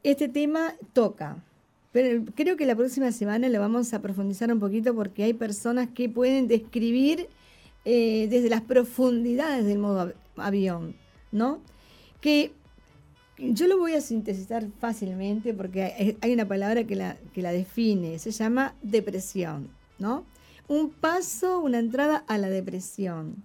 este tema toca pero creo que la próxima semana lo vamos a profundizar un poquito porque hay personas que pueden describir eh, desde las profundidades del modo avión, ¿no? Que yo lo voy a sintetizar fácilmente porque hay una palabra que la, que la define, se llama depresión, ¿no? Un paso, una entrada a la depresión,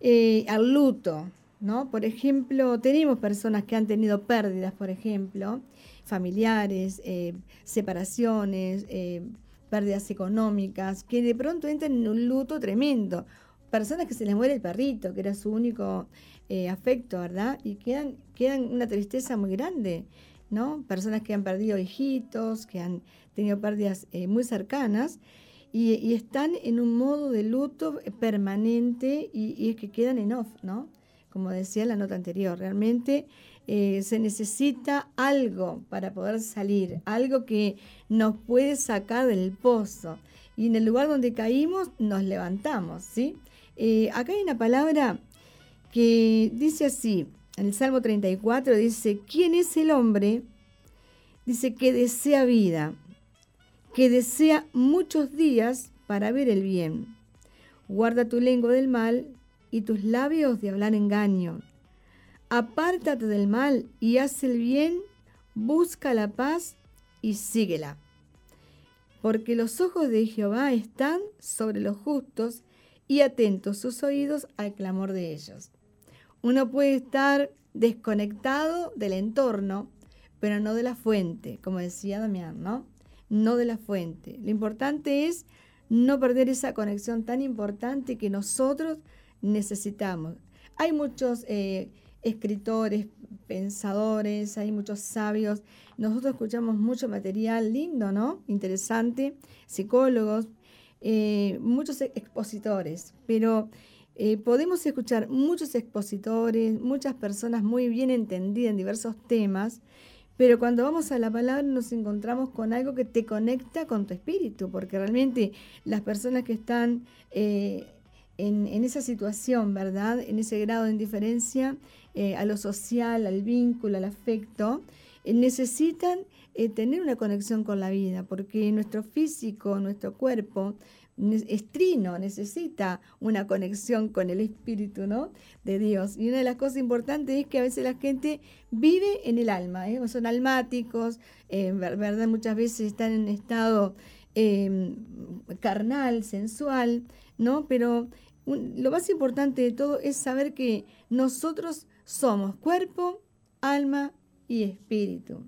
eh, al luto, ¿no? Por ejemplo, tenemos personas que han tenido pérdidas, por ejemplo, familiares, eh, separaciones, eh, pérdidas económicas, que de pronto entran en un luto tremendo. Personas que se les muere el perrito, que era su único eh, afecto, ¿verdad? Y quedan, quedan una tristeza muy grande, ¿no? Personas que han perdido hijitos, que han tenido pérdidas muy cercanas y, están en un modo de luto permanente y, y es que quedan en off, ¿no? Como decía la nota anterior, realmente eh, se necesita algo para poder salir, algo que nos puede sacar del pozo. Y en el lugar donde caímos nos levantamos, ¿sí? Eh, acá hay una palabra que dice así, en el Salmo 34 dice, ¿quién es el hombre? Dice que desea vida, que desea muchos días para ver el bien. Guarda tu lengua del mal y tus labios de hablar engaño. Apártate del mal y haz el bien, busca la paz y síguela. Porque los ojos de Jehová están sobre los justos y atentos sus oídos al clamor de ellos. Uno puede estar desconectado del entorno, pero no de la fuente, como decía Damián, ¿no? No de la fuente. Lo importante es no perder esa conexión tan importante que nosotros necesitamos. Hay muchos eh, escritores, pensadores, hay muchos sabios. Nosotros escuchamos mucho material lindo, ¿no? Interesante, psicólogos, eh, muchos expositores, pero eh, podemos escuchar muchos expositores, muchas personas muy bien entendidas en diversos temas, pero cuando vamos a la palabra nos encontramos con algo que te conecta con tu espíritu, porque realmente las personas que están eh, en, esa situación, ¿verdad? En ese grado de indiferencia, eh, a lo social, al vínculo, al afecto, eh, necesitan eh, tener una conexión con la vida, porque nuestro físico, nuestro cuerpo, es trino, necesita una conexión con el espíritu ¿no? de Dios. Y una de las cosas importantes es que a veces la gente vive en el alma, son almáticos, ¿verdad? muchas veces están en estado carnal, sensual, ¿no? pero lo más importante de todo es saber que nosotros somos cuerpo, alma y espíritu.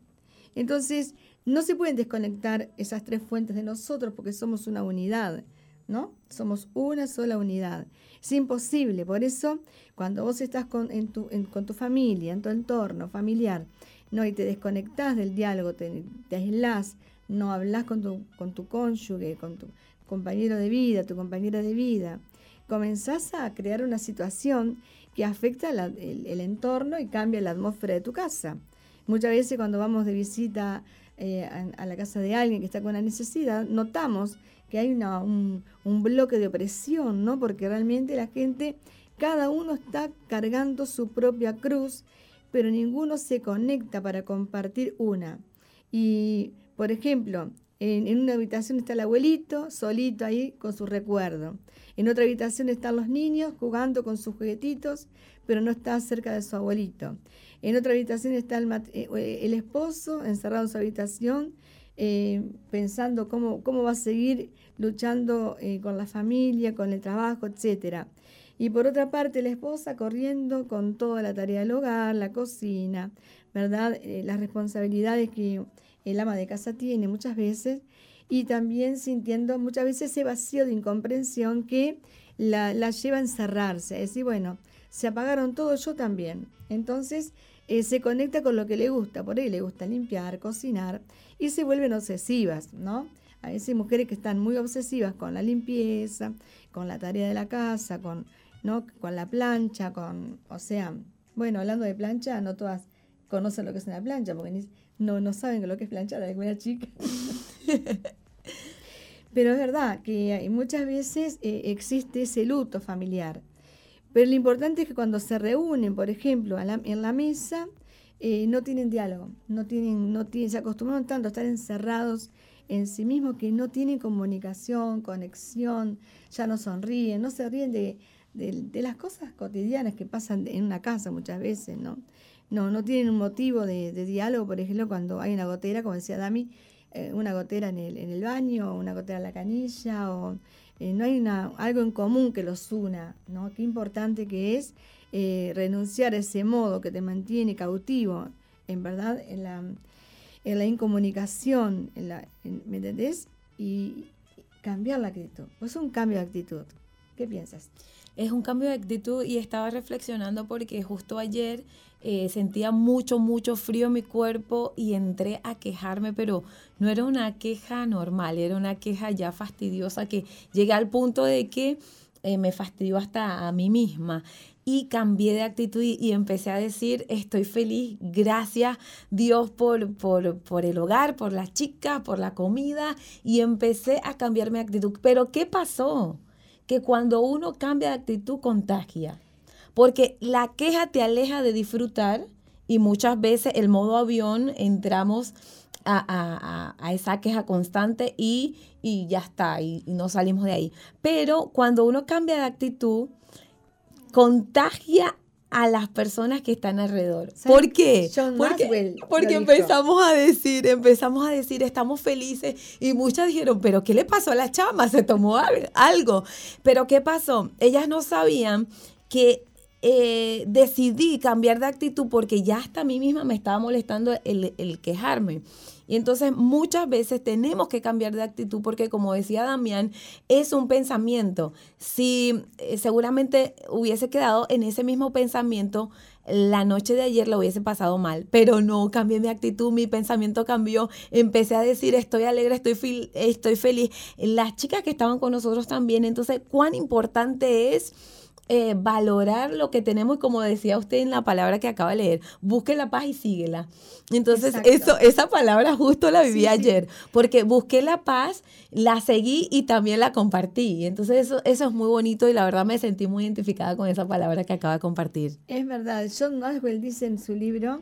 Entonces, no se pueden desconectar esas tres fuentes de nosotros porque somos una unidad. ¿no? Somos una sola unidad. Es imposible, por eso cuando vos estás con, tu, con tu familia, en tu entorno familiar, ¿no? y te desconectás del diálogo, te, te aislás, no hablas con tu, con tu cónyuge, con tu compañero de vida, tu compañera de vida, comenzás a crear una situación que afecta el, entorno y cambia la atmósfera de tu casa. Muchas veces cuando vamos de visita eh, a, la casa de alguien que está con una necesidad, notamos que hay un, un, bloque de opresión, ¿no? Porque realmente la gente, cada uno está cargando su propia cruz, pero ninguno se conecta para compartir una. Y, por ejemplo, en, una habitación está el abuelito, solito ahí con su recuerdo. En otra habitación están los niños jugando con sus juguetitos, pero no está cerca de su abuelito. En otra habitación está el, eh, el esposo encerrado en su habitación, eh, pensando cómo, cómo va a seguir luchando eh, con la familia, con el trabajo, etc. Y por otra parte, la esposa corriendo con toda la tarea del hogar, la cocina, ¿verdad? las responsabilidades que el ama de casa tiene muchas veces y también sintiendo muchas veces ese vacío de incomprensión que la, lleva a encerrarse, es decir, bueno, se apagaron todos, yo también. Entonces eh, se conecta con lo que le gusta, por ahí le gusta limpiar, cocinar y se vuelven obsesivas, ¿no? A veces mujeres que están muy obsesivas con la limpieza, con la tarea de la casa, con, ¿no? con la plancha, con, o sea, bueno, hablando de plancha, no todas conocen lo que es una plancha, porque ni, no, no saben lo que es planchar a alguna chica. Pero es verdad que muchas veces eh, existe ese luto familiar. Pero lo importante es que cuando se reúnen, por ejemplo, en la mesa, eh, no tienen diálogo, no tienen, no tienen, se acostumbran tanto a estar encerrados en sí mismos que no tienen comunicación, conexión, ya no sonríen, no se ríen de, de las cosas cotidianas que pasan en una casa muchas veces, ¿no? No, no tienen un motivo de, diálogo, por ejemplo, cuando hay una gotera, como decía Dami, eh, una gotera en el, en el baño, una gotera en la canilla, o eh, no hay una, algo en común que los una, ¿no? Qué importante que es eh, renunciar a ese modo que te mantiene cautivo, en verdad, en la, en la incomunicación, en la, ¿me entendés? Y cambiar la actitud. Pues un cambio de actitud. ¿Qué piensas? Es un cambio de actitud y estaba reflexionando porque justo ayer eh, sentía mucho, mucho frío en mi cuerpo y entré a quejarme, pero no era una queja normal, era una queja ya fastidiosa que llegué al punto de que eh, me fastidió hasta a mí misma y cambié de actitud y, empecé a decir, estoy feliz, gracias Dios por, por, por, el hogar, por las chicas, por la comida y empecé a cambiar mi actitud. Pero ¿qué pasó? Que cuando uno cambia de actitud contagia. Porque la queja te aleja de disfrutar y muchas veces el modo avión entramos a, esa queja constante y, ya está, y, no salimos de ahí. Pero cuando uno cambia de actitud, contagia a las personas que están alrededor. ¿Por qué? porque, porque empezamos a decir, empezamos a decir, estamos felices y muchas dijeron, pero ¿qué le pasó a la chama? Se tomó algo. Pero ¿qué pasó? Ellas no sabían que eh, decidí cambiar de actitud porque ya hasta a mí misma me estaba molestando el, quejarme. Y entonces muchas veces tenemos que cambiar de actitud porque como decía Damián, es un pensamiento. Si eh, seguramente hubiese quedado en ese mismo pensamiento, la noche de ayer lo hubiese pasado mal, pero no cambié mi actitud, mi pensamiento cambió, empecé a decir estoy alegre, estoy, estoy feliz. Las chicas que estaban con nosotros también, entonces, cuán importante es eh, valorar lo que tenemos y como decía usted en la palabra que acaba de leer, busque la paz y síguela. Entonces, eso, esa palabra justo la viví ayer, porque busqué la paz, la seguí y también la compartí. Entonces, eso, eso es muy bonito y la verdad me sentí muy identificada con esa palabra que acaba de compartir. Es verdad, John Maxwell dice en su libro,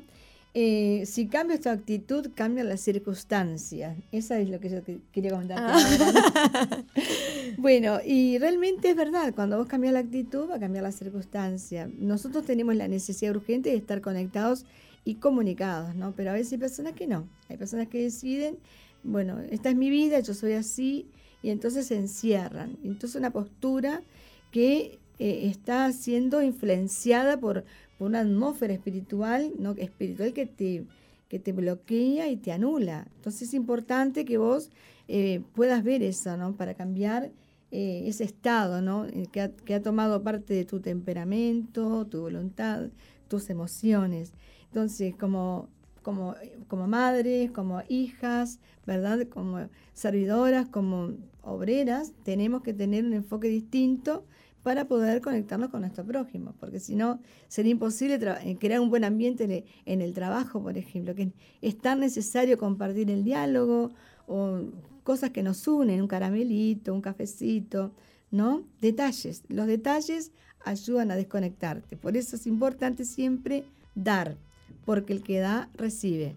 eh, si cambias tu actitud, cambian las circunstancias. Esa es lo que yo quería comentar. Ah. bueno, y realmente es verdad, cuando vos cambias la actitud, va a cambiar la circunstancia. Nosotros tenemos la necesidad urgente de estar conectados y comunicados, ¿no? Pero a veces hay personas que no. Hay personas que deciden, bueno, esta es mi vida, yo soy así, y entonces se encierran. Entonces una postura que eh, está siendo influenciada por una atmósfera espiritual, ¿no? espiritual que te, que te bloquea y te anula. Entonces es importante que vos eh, puedas ver eso, ¿no? Para cambiar eh, ese estado, ¿no? Eh, que ha, que ha tomado parte de tu temperamento, tu voluntad, tus emociones. Entonces, como, como, como madres, como hijas, ¿verdad? Como servidoras, como obreras, tenemos que tener un enfoque distinto para poder conectarnos con nuestro prójimo, porque si no, sería imposible eh, crear un buen ambiente en el trabajo, por ejemplo, que es tan necesario compartir el diálogo o cosas que nos unen, un caramelito, un cafecito, ¿no? Detalles. Los detalles ayudan a desconectarte. Por eso es importante siempre dar, porque el que da, recibe.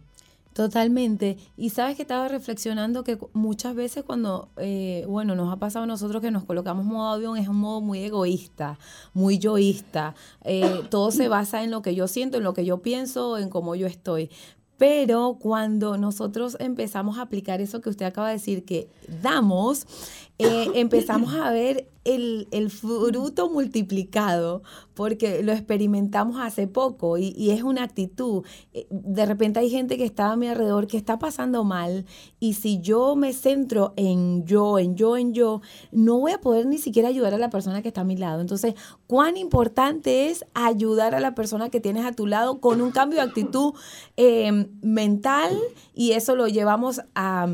Totalmente. Y sabes que estaba reflexionando que muchas veces cuando, eh, bueno, nos ha pasado a nosotros que nos colocamos modo avión, es un modo muy egoísta, muy yoísta. Eh, todo se basa en lo que yo siento, en lo que yo pienso, en cómo yo estoy. Pero cuando nosotros empezamos a aplicar eso que usted acaba de decir, que damos, eh, empezamos a ver el, fruto multiplicado, porque lo experimentamos hace poco y, es una actitud. Eh, de repente hay gente que está a mi alrededor que está pasando mal y si yo me centro en yo, en yo, en yo, no voy a poder ni siquiera ayudar a la persona que está a mi lado. Entonces, cuán importante es ayudar a la persona que tienes a tu lado con un cambio de actitud eh, mental y eso lo llevamos a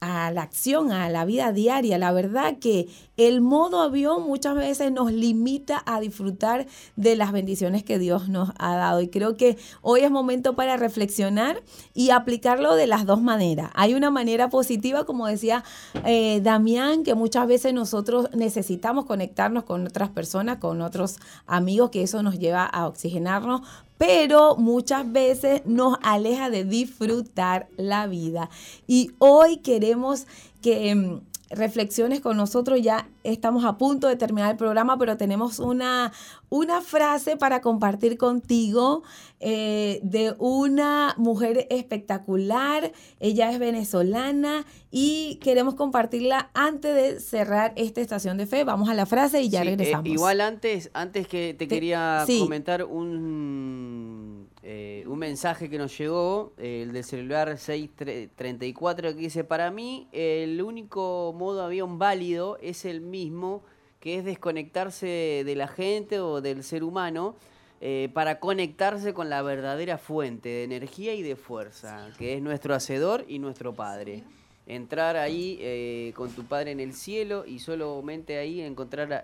a la acción, a la vida diaria. La verdad que el modo avión muchas veces nos limita a disfrutar de las bendiciones que Dios nos ha dado. Y creo que hoy es momento para reflexionar y aplicarlo de las dos maneras. Hay una manera positiva, como decía eh, Damián, que muchas veces nosotros necesitamos conectarnos con otras personas, con otros amigos, que eso nos lleva a oxigenarnos, pero muchas veces nos aleja de disfrutar la vida. Y hoy queremos que em, reflexiones con nosotros. Ya estamos a punto de terminar el programa, pero tenemos una, una frase para compartir contigo eh, de una mujer espectacular. Ella es venezolana y queremos compartirla antes de cerrar esta estación de fe. Vamos a la frase y ya eh, regresamos. igual antes, antes que te, quería comentar un eh, un mensaje que nos llegó, el del celular 634, que dice, para mí el único modo avión válido es el mismo, que es desconectarse de la gente o del ser humano eh, para conectarse con la verdadera fuente de energía y de fuerza, que es nuestro hacedor y nuestro Padre. Entrar ahí eh, con tu Padre en el cielo y solamente ahí encontrar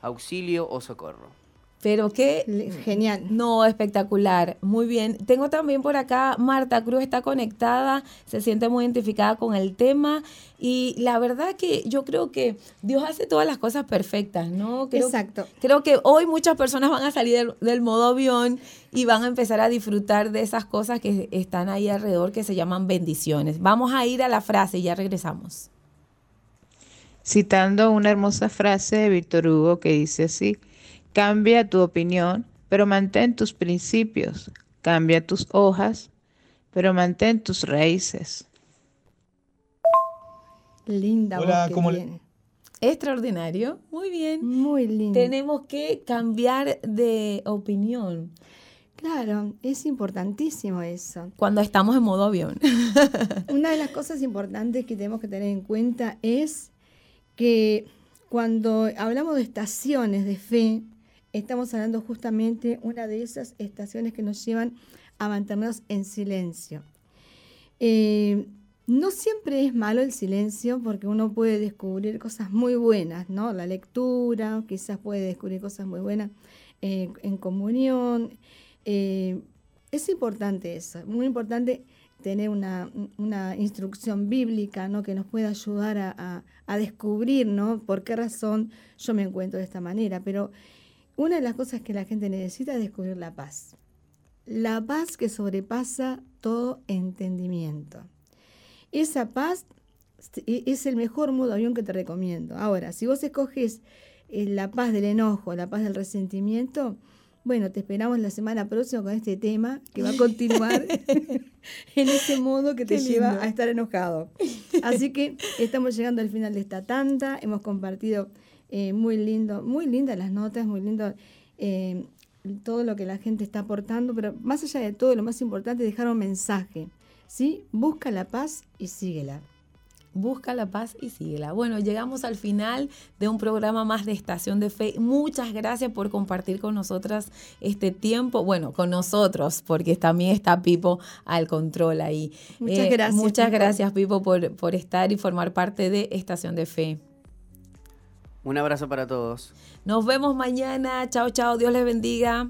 auxilio o socorro. Pero qué genial. No, espectacular. Muy bien. Tengo también por acá, Marta Cruz está conectada, se siente muy identificada con el tema y la verdad que yo creo que Dios hace todas las cosas perfectas, ¿no? Exacto. Creo que hoy muchas personas van a salir del, modo avión y van a empezar a disfrutar de esas cosas que están ahí alrededor que se llaman bendiciones. Vamos a ir a la frase y ya regresamos. Citando una hermosa frase de Víctor Hugo que dice así, Cambia tu opinión, pero mantén tus principios. Cambia tus hojas, pero mantén tus raíces. Linda Hola, ¿cómo le... Extraordinario, muy bien. Muy lindo. Tenemos que cambiar de opinión. Claro, es importantísimo eso. Cuando estamos en modo avión. Una de las cosas importantes que tenemos que tener en cuenta es que cuando hablamos de estaciones de fe, estamos hablando justamente una de esas estaciones que nos llevan a mantenernos en silencio. Eh, no siempre es malo el silencio porque uno puede descubrir cosas muy buenas, ¿no? La lectura, quizás puede descubrir cosas muy buenas eh, en comunión. Eh, es importante eso, muy importante tener una, instrucción bíblica ¿no? que nos pueda ayudar a, a, descubrir ¿no? por qué razón yo me encuentro de esta manera. Pero una de las cosas que la gente necesita es descubrir la paz. La paz que sobrepasa todo entendimiento. Esa paz es el mejor modo avión que te recomiendo. Ahora, si vos escoges eh, la paz del enojo, la paz del resentimiento, bueno, te esperamos la semana próxima con este tema que va a continuar en ese modo que te lleva a estar enojado. Así que estamos llegando al final de esta tanda, hemos compartido eh, muy lindo, muy lindas las notas, muy lindo eh, todo lo que la gente está aportando, pero más allá de todo, lo más importante es dejar un mensaje, ¿sí? Busca la paz y síguela. Busca la paz y síguela. Bueno, llegamos al final de un programa más de Estación de Fe. Muchas gracias por compartir con nosotras este tiempo. Bueno, con nosotros, porque también está Pipo al control ahí. Muchas eh, gracias. Muchas gracias, Pipo, por, por estar y formar parte de Estación de Fe. Un abrazo para todos. Nos vemos mañana. Chao, chao. Dios les bendiga.